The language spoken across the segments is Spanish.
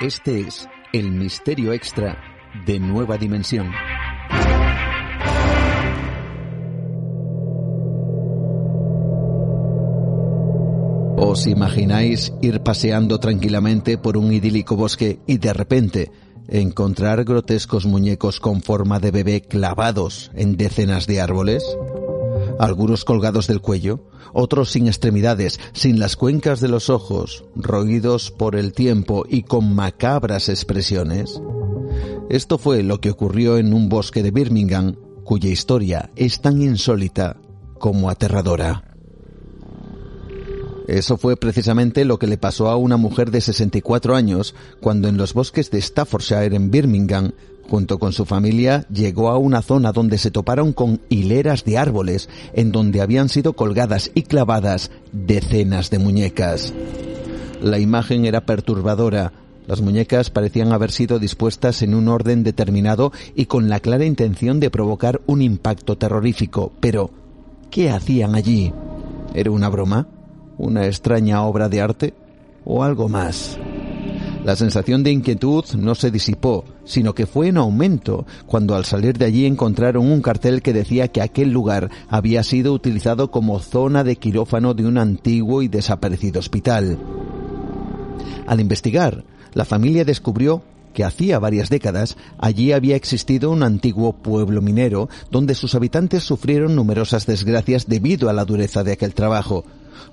Este es el misterio extra de Nueva Dimensión. ¿Os imagináis ir paseando tranquilamente por un idílico bosque y de repente encontrar grotescos muñecos con forma de bebé clavados en decenas de árboles? Algunos colgados del cuello, otros sin extremidades, sin las cuencas de los ojos, roídos por el tiempo y con macabras expresiones. Esto fue lo que ocurrió en un bosque de Birmingham, cuya historia es tan insólita como aterradora. Eso fue precisamente lo que le pasó a una mujer de 64 años cuando en los bosques de Staffordshire en Birmingham Junto con su familia llegó a una zona donde se toparon con hileras de árboles en donde habían sido colgadas y clavadas decenas de muñecas. La imagen era perturbadora. Las muñecas parecían haber sido dispuestas en un orden determinado y con la clara intención de provocar un impacto terrorífico. Pero, ¿qué hacían allí? ¿Era una broma? ¿Una extraña obra de arte? ¿O algo más? La sensación de inquietud no se disipó, sino que fue en aumento cuando al salir de allí encontraron un cartel que decía que aquel lugar había sido utilizado como zona de quirófano de un antiguo y desaparecido hospital. Al investigar, la familia descubrió que hacía varias décadas allí había existido un antiguo pueblo minero donde sus habitantes sufrieron numerosas desgracias debido a la dureza de aquel trabajo,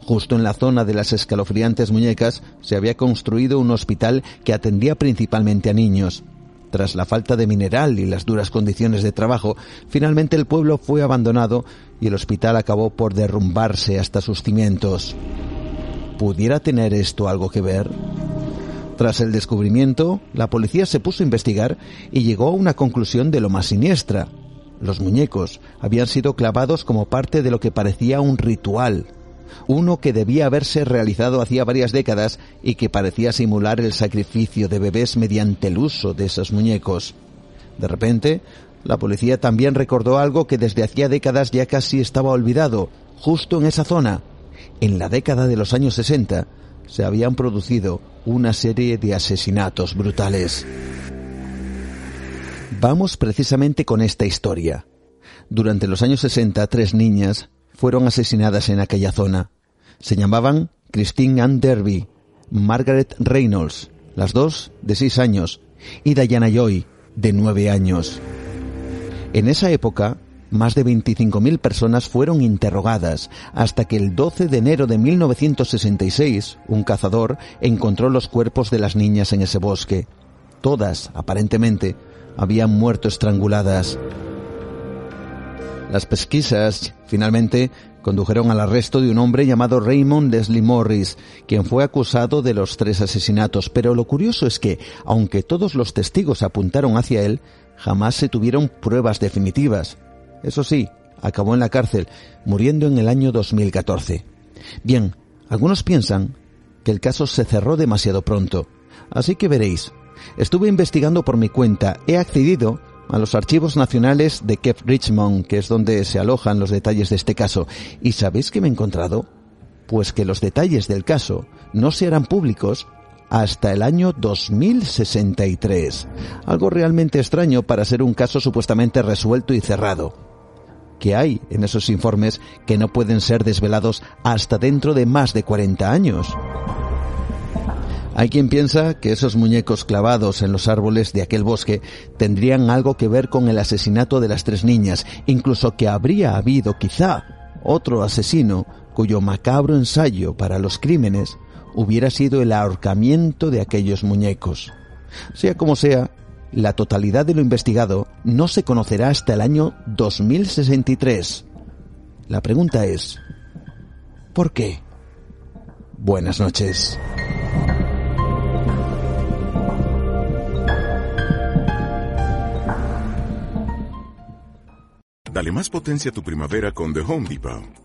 Justo en la zona de las escalofriantes muñecas se había construido un hospital que atendía principalmente a niños. Tras la falta de mineral y las duras condiciones de trabajo, finalmente el pueblo fue abandonado y el hospital acabó por derrumbarse hasta sus cimientos. ¿Pudiera tener esto algo que ver? Tras el descubrimiento, la policía se puso a investigar y llegó a una conclusión de lo más siniestra. Los muñecos habían sido clavados como parte de lo que parecía un ritual, uno que debía haberse realizado hacía varias décadas y que parecía simular el sacrificio de bebés mediante el uso de esos muñecos. De repente, la policía también recordó algo que desde hacía décadas ya casi estaba olvidado, justo en esa zona. En la década de los años 60 se habían producido una serie de asesinatos brutales. Vamos precisamente con esta historia. Durante los años 60, tres niñas fueron asesinadas en aquella zona. Se llamaban Christine Ann Derby, Margaret Reynolds, las dos de seis años, y Diana Joy, de nueve años. En esa época, más de 25.000 personas fueron interrogadas hasta que el 12 de enero de 1966 un cazador encontró los cuerpos de las niñas en ese bosque. Todas, aparentemente, habían muerto estranguladas. Las pesquisas finalmente condujeron al arresto de un hombre llamado Raymond Leslie Morris, quien fue acusado de los tres asesinatos. Pero lo curioso es que, aunque todos los testigos apuntaron hacia él, jamás se tuvieron pruebas definitivas. Eso sí, acabó en la cárcel, muriendo en el año 2014. Bien, algunos piensan que el caso se cerró demasiado pronto. Así que veréis, estuve investigando por mi cuenta, he accedido a los archivos nacionales de Kev Richmond, que es donde se alojan los detalles de este caso. ¿Y sabéis qué me he encontrado? Pues que los detalles del caso no se harán públicos hasta el año 2063. Algo realmente extraño para ser un caso supuestamente resuelto y cerrado. ¿Qué hay en esos informes que no pueden ser desvelados hasta dentro de más de 40 años? Hay quien piensa que esos muñecos clavados en los árboles de aquel bosque tendrían algo que ver con el asesinato de las tres niñas, incluso que habría habido quizá otro asesino cuyo macabro ensayo para los crímenes hubiera sido el ahorcamiento de aquellos muñecos. Sea como sea, la totalidad de lo investigado no se conocerá hasta el año 2063. La pregunta es, ¿por qué? Buenas noches. Dale más potencia a tu primavera con The Home Depot.